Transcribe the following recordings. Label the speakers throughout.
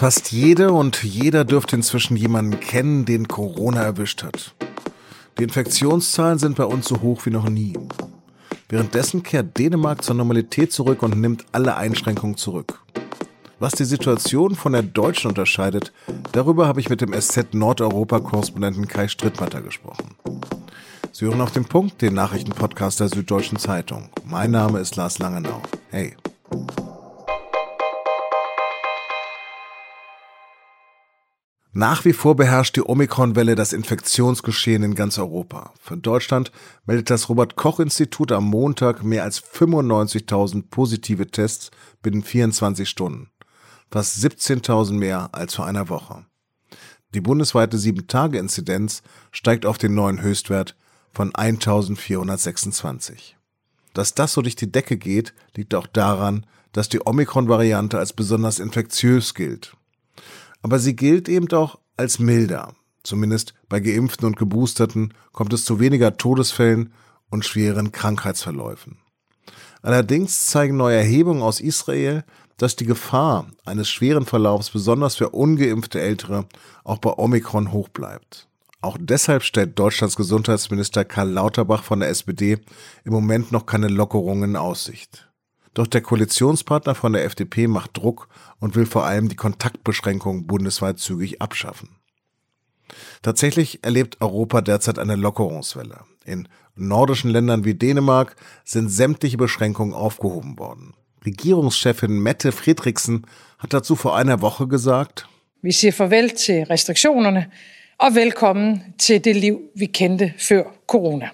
Speaker 1: Fast jede und jeder dürfte inzwischen jemanden kennen, den Corona erwischt hat. Die Infektionszahlen sind bei uns so hoch wie noch nie. Währenddessen kehrt Dänemark zur Normalität zurück und nimmt alle Einschränkungen zurück. Was die Situation von der deutschen unterscheidet, darüber habe ich mit dem SZ Nordeuropa-Korrespondenten Kai Strittmatter gesprochen. Sie hören auf den Punkt, den Nachrichtenpodcast der Süddeutschen Zeitung. Mein Name ist Lars Langenau. Hey. Nach wie vor beherrscht die Omikron-Welle das Infektionsgeschehen in ganz Europa. Für Deutschland meldet das Robert-Koch-Institut am Montag mehr als 95.000 positive Tests binnen 24 Stunden. Fast 17.000 mehr als vor einer Woche. Die bundesweite 7-Tage-Inzidenz steigt auf den neuen Höchstwert von 1.426. Dass das so durch die Decke geht, liegt auch daran, dass die Omikron-Variante als besonders infektiös gilt aber sie gilt eben auch als milder. Zumindest bei Geimpften und Geboosterten kommt es zu weniger Todesfällen und schweren Krankheitsverläufen. Allerdings zeigen neue Erhebungen aus Israel, dass die Gefahr eines schweren Verlaufs besonders für ungeimpfte Ältere auch bei Omikron hoch bleibt. Auch deshalb stellt Deutschlands Gesundheitsminister Karl Lauterbach von der SPD im Moment noch keine Lockerungen in Aussicht. Doch der Koalitionspartner von der FDP macht Druck und will vor allem die Kontaktbeschränkungen bundesweit zügig abschaffen. Tatsächlich erlebt Europa derzeit eine Lockerungswelle. In nordischen Ländern wie Dänemark sind sämtliche Beschränkungen aufgehoben worden. Regierungschefin Mette Friedrichsen hat dazu vor einer Woche gesagt,
Speaker 2: Vi siger farvel til restriktionerne og velkommen til det liv, vi kendte før corona.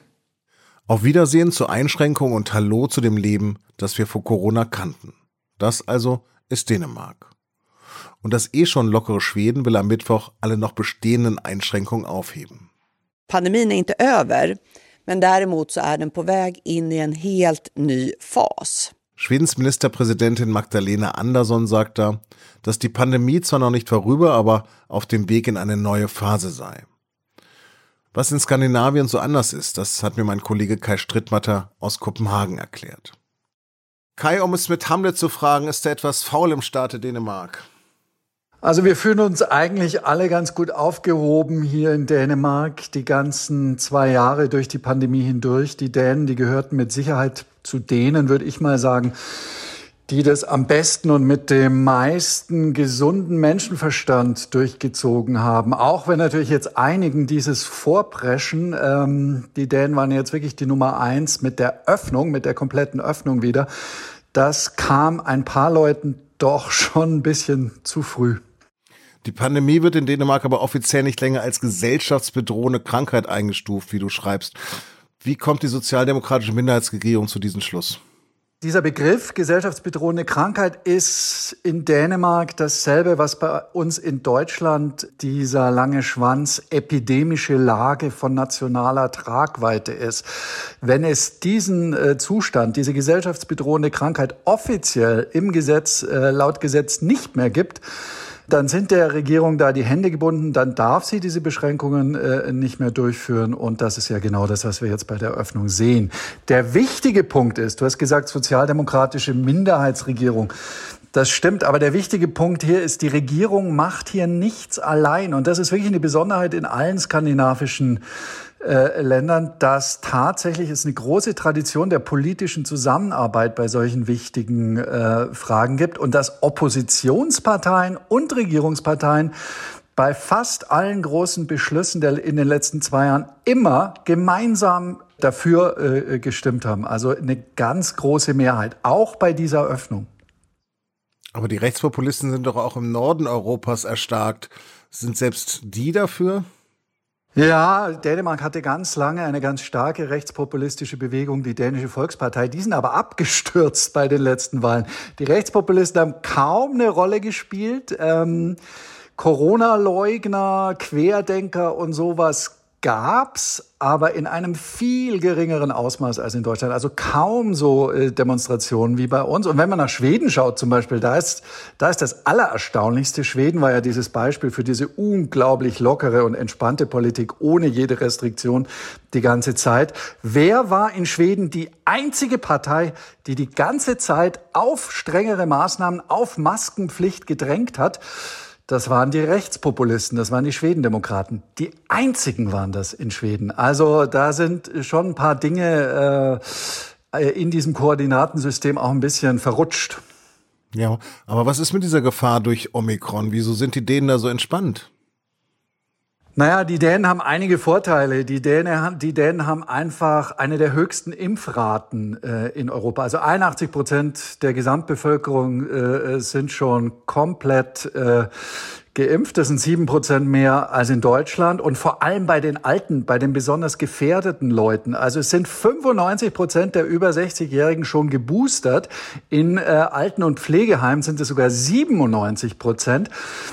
Speaker 1: Auf Wiedersehen zur Einschränkung und Hallo zu dem Leben, das wir vor Corona kannten. Das also ist Dänemark. Und das eh schon lockere Schweden will am Mittwoch alle noch bestehenden Einschränkungen aufheben.
Speaker 3: Pandemin är inte över, men däremot så är den på väg in i en helt ny fas.
Speaker 1: Schwedens Ministerpräsidentin Magdalena Andersson sagt da, dass die Pandemie zwar noch nicht vorüber, aber auf dem Weg in eine neue Phase sei. Was in Skandinavien so anders ist, das hat mir mein Kollege Kai Strittmatter aus Kopenhagen erklärt. Kai, um es mit Hamlet zu fragen, ist da etwas faul im Staate Dänemark?
Speaker 4: Also wir fühlen uns eigentlich alle ganz gut aufgehoben hier in Dänemark, die ganzen zwei Jahre durch die Pandemie hindurch. Die Dänen, die gehörten mit Sicherheit zu denen, würde ich mal sagen, die das am besten und mit dem meisten gesunden Menschenverstand durchgezogen haben. Auch wenn natürlich jetzt einigen dieses Vorpreschen, ähm, die Dänen waren jetzt wirklich die Nummer eins mit der Öffnung, mit der kompletten Öffnung wieder, das kam ein paar Leuten doch schon ein bisschen zu früh.
Speaker 1: Die Pandemie wird in Dänemark aber offiziell nicht länger als gesellschaftsbedrohende Krankheit eingestuft, wie du schreibst. Wie kommt die sozialdemokratische Minderheitsregierung zu diesem Schluss?
Speaker 4: Dieser Begriff gesellschaftsbedrohende Krankheit ist in Dänemark dasselbe, was bei uns in Deutschland dieser lange Schwanz epidemische Lage von nationaler Tragweite ist. Wenn es diesen äh, Zustand, diese gesellschaftsbedrohende Krankheit offiziell im Gesetz, äh, laut Gesetz nicht mehr gibt, dann sind der Regierung da die Hände gebunden, dann darf sie diese Beschränkungen äh, nicht mehr durchführen. Und das ist ja genau das, was wir jetzt bei der Öffnung sehen. Der wichtige Punkt ist, du hast gesagt, sozialdemokratische Minderheitsregierung. Das stimmt, aber der wichtige Punkt hier ist, die Regierung macht hier nichts allein. Und das ist wirklich eine Besonderheit in allen skandinavischen äh, Ländern, dass tatsächlich es eine große Tradition der politischen Zusammenarbeit bei solchen wichtigen äh, Fragen gibt und dass Oppositionsparteien und Regierungsparteien bei fast allen großen Beschlüssen der, in den letzten zwei Jahren immer gemeinsam dafür äh, gestimmt haben. Also eine ganz große Mehrheit, auch bei dieser Öffnung.
Speaker 1: Aber die Rechtspopulisten sind doch auch im Norden Europas erstarkt. Sind selbst die dafür?
Speaker 4: Ja, Dänemark hatte ganz lange eine ganz starke rechtspopulistische Bewegung, die Dänische Volkspartei. Die sind aber abgestürzt bei den letzten Wahlen. Die Rechtspopulisten haben kaum eine Rolle gespielt. Ähm, Corona-Leugner, Querdenker und sowas gab's, aber in einem viel geringeren Ausmaß als in Deutschland. Also kaum so äh, Demonstrationen wie bei uns. Und wenn man nach Schweden schaut zum Beispiel, da ist, da ist das Allererstaunlichste. Schweden war ja dieses Beispiel für diese unglaublich lockere und entspannte Politik ohne jede Restriktion die ganze Zeit. Wer war in Schweden die einzige Partei, die die ganze Zeit auf strengere Maßnahmen, auf Maskenpflicht gedrängt hat? Das waren die Rechtspopulisten, das waren die Schwedendemokraten. Die einzigen waren das in Schweden. Also da sind schon ein paar Dinge äh, in diesem Koordinatensystem auch ein bisschen verrutscht.
Speaker 1: Ja, aber was ist mit dieser Gefahr durch Omikron? Wieso sind die Dänen da so entspannt?
Speaker 4: Naja, die Dänen haben einige Vorteile. Die Dänen, die Dänen haben einfach eine der höchsten Impfraten äh, in Europa. Also 81 Prozent der Gesamtbevölkerung äh, sind schon komplett äh, geimpft. Das sind sieben Prozent mehr als in Deutschland und vor allem bei den Alten, bei den besonders gefährdeten Leuten. Also es sind 95 Prozent der über 60-Jährigen schon geboostert. In äh, Alten- und Pflegeheimen sind es sogar 97 Prozent.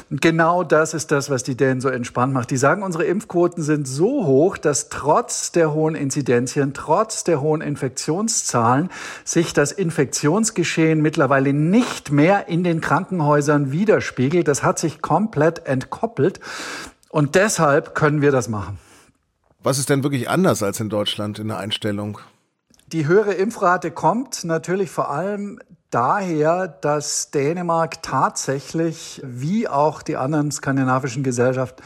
Speaker 4: Genau das ist das, was die Dänen so entspannt macht. Die sagen, unsere Impfquoten sind so hoch, dass trotz der hohen Inzidenzien, trotz der hohen Infektionszahlen sich das Infektionsgeschehen mittlerweile nicht mehr in den Krankenhäusern widerspiegelt. Das hat sich komplett komplett entkoppelt. Und deshalb können wir das machen.
Speaker 1: Was ist denn wirklich anders als in Deutschland in der Einstellung?
Speaker 4: Die höhere Impfrate kommt natürlich vor allem daher, dass Dänemark tatsächlich, wie auch die anderen skandinavischen Gesellschaften,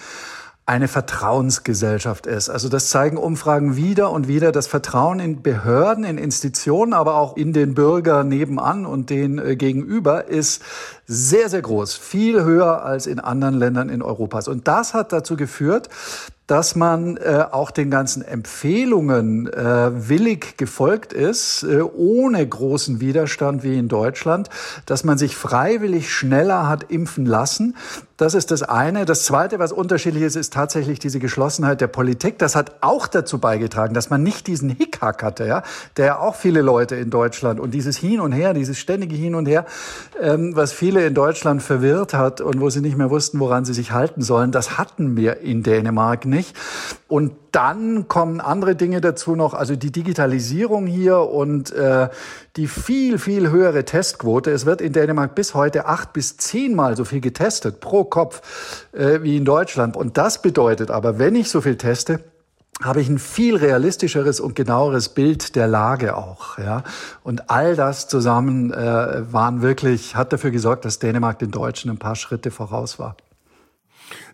Speaker 4: eine Vertrauensgesellschaft ist. Also das zeigen Umfragen wieder und wieder. Das Vertrauen in Behörden, in Institutionen, aber auch in den Bürger nebenan und den äh, gegenüber ist sehr, sehr groß. Viel höher als in anderen Ländern in Europas. Und das hat dazu geführt, dass man äh, auch den ganzen Empfehlungen äh, willig gefolgt ist, äh, ohne großen Widerstand wie in Deutschland, dass man sich freiwillig schneller hat impfen lassen. Das ist das eine. Das zweite, was unterschiedlich ist, ist tatsächlich diese Geschlossenheit der Politik. Das hat auch dazu beigetragen, dass man nicht diesen Hickhack hatte, ja, der auch viele Leute in Deutschland und dieses Hin und Her, dieses ständige Hin und Her, ähm, was viele in Deutschland verwirrt hat und wo sie nicht mehr wussten, woran sie sich halten sollen, das hatten wir in Dänemark nicht. Und dann kommen andere Dinge dazu noch, also die Digitalisierung hier und äh, die viel, viel höhere Testquote. Es wird in Dänemark bis heute acht bis zehnmal so viel getestet pro Kopf äh, wie in Deutschland. Und das bedeutet aber, wenn ich so viel teste, habe ich ein viel realistischeres und genaueres Bild der Lage auch, ja. Und all das zusammen äh, waren wirklich, hat dafür gesorgt, dass Dänemark den Deutschen ein paar Schritte voraus war.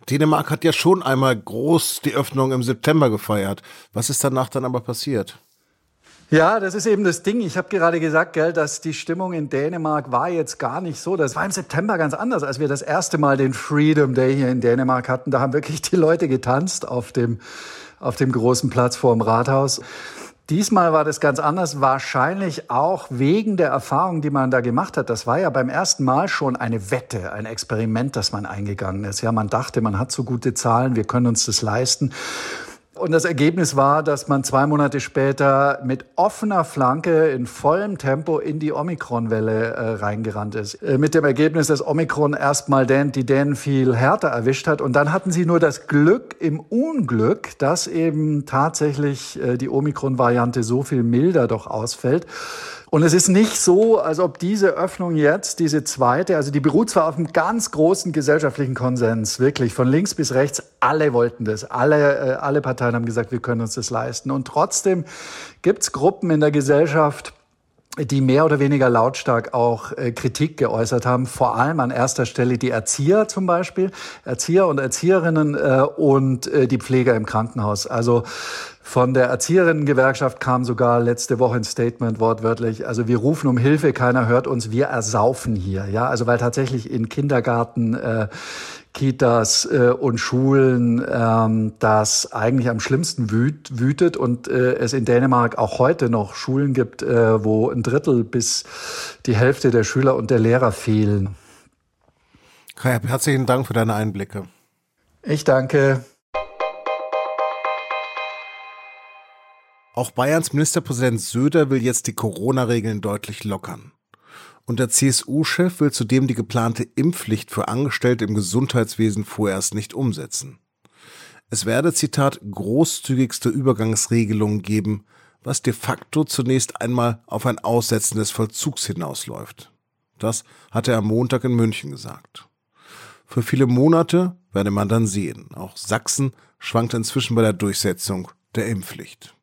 Speaker 1: Dänemark hat ja schon einmal groß die Öffnung im September gefeiert. Was ist danach dann aber passiert?
Speaker 4: Ja, das ist eben das Ding. Ich habe gerade gesagt, gell, dass die Stimmung in Dänemark war jetzt gar nicht so. Das war im September ganz anders, als wir das erste Mal den Freedom Day hier in Dänemark hatten. Da haben wirklich die Leute getanzt auf dem, auf dem großen Platz vor dem Rathaus. Diesmal war das ganz anders, wahrscheinlich auch wegen der Erfahrung, die man da gemacht hat. Das war ja beim ersten Mal schon eine Wette, ein Experiment, das man eingegangen ist. Ja, man dachte, man hat so gute Zahlen, wir können uns das leisten. Und das Ergebnis war, dass man zwei Monate später mit offener Flanke in vollem Tempo in die Omikron-Welle äh, reingerannt ist. Äh, mit dem Ergebnis, dass Omikron erstmal Dan, die Dänen viel härter erwischt hat. Und dann hatten sie nur das Glück im Unglück, dass eben tatsächlich äh, die Omikron-Variante so viel milder doch ausfällt. Und es ist nicht so, als ob diese Öffnung jetzt, diese zweite, also die beruht zwar auf einem ganz großen gesellschaftlichen Konsens, wirklich von links bis rechts, alle wollten das, alle, äh, alle Parteien haben gesagt, wir können uns das leisten. Und trotzdem gibt's Gruppen in der Gesellschaft, die mehr oder weniger lautstark auch äh, Kritik geäußert haben, vor allem an erster Stelle die Erzieher zum Beispiel, Erzieher und Erzieherinnen äh, und äh, die Pfleger im Krankenhaus. Also von der Erzieherinnengewerkschaft kam sogar letzte Woche ein Statement wortwörtlich. Also wir rufen um Hilfe, keiner hört uns, wir ersaufen hier. Ja, also weil tatsächlich in Kindergarten äh, Kitas äh, und Schulen ähm, das eigentlich am schlimmsten wüt, wütet und äh, es in Dänemark auch heute noch Schulen gibt, äh, wo ein Drittel bis die Hälfte der Schüler und der Lehrer fehlen.
Speaker 1: Kai, herzlichen Dank für deine Einblicke.
Speaker 4: Ich danke.
Speaker 1: Auch Bayerns Ministerpräsident Söder will jetzt die Corona-Regeln deutlich lockern. Und der CSU-Chef will zudem die geplante Impfpflicht für Angestellte im Gesundheitswesen vorerst nicht umsetzen. Es werde, Zitat, großzügigste Übergangsregelungen geben, was de facto zunächst einmal auf ein Aussetzen des Vollzugs hinausläuft. Das hat er am Montag in München gesagt. Für viele Monate werde man dann sehen. Auch Sachsen schwankt inzwischen bei der Durchsetzung der Impfpflicht.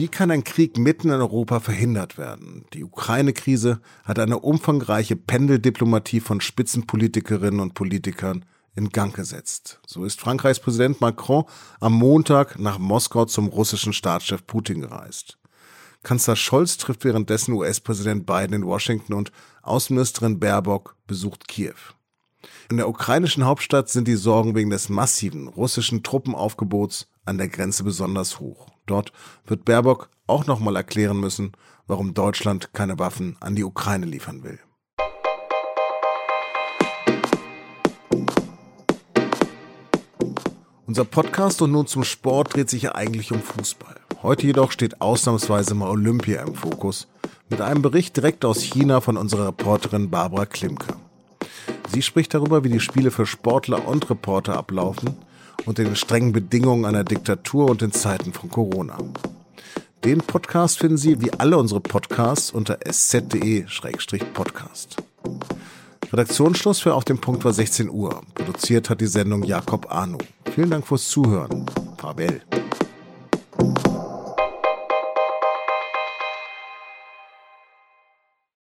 Speaker 1: Wie kann ein Krieg mitten in Europa verhindert werden? Die Ukraine-Krise hat eine umfangreiche Pendeldiplomatie von Spitzenpolitikerinnen und Politikern in Gang gesetzt. So ist Frankreichs Präsident Macron am Montag nach Moskau zum russischen Staatschef Putin gereist. Kanzler Scholz trifft währenddessen US-Präsident Biden in Washington und Außenministerin Baerbock besucht Kiew. In der ukrainischen Hauptstadt sind die Sorgen wegen des massiven russischen Truppenaufgebots an der Grenze besonders hoch. Dort wird Baerbock auch nochmal erklären müssen, warum Deutschland keine Waffen an die Ukraine liefern will. Unser Podcast und nun zum Sport dreht sich ja eigentlich um Fußball. Heute jedoch steht ausnahmsweise mal Olympia im Fokus, mit einem Bericht direkt aus China von unserer Reporterin Barbara Klimke. Sie spricht darüber, wie die Spiele für Sportler und Reporter ablaufen unter den strengen Bedingungen einer Diktatur und in Zeiten von Corona. Den Podcast finden Sie wie alle unsere Podcasts unter sz.de-podcast. Redaktionsschluss für Auf dem Punkt war 16 Uhr. Produziert hat die Sendung Jakob Arno. Vielen Dank fürs Zuhören. Fabel.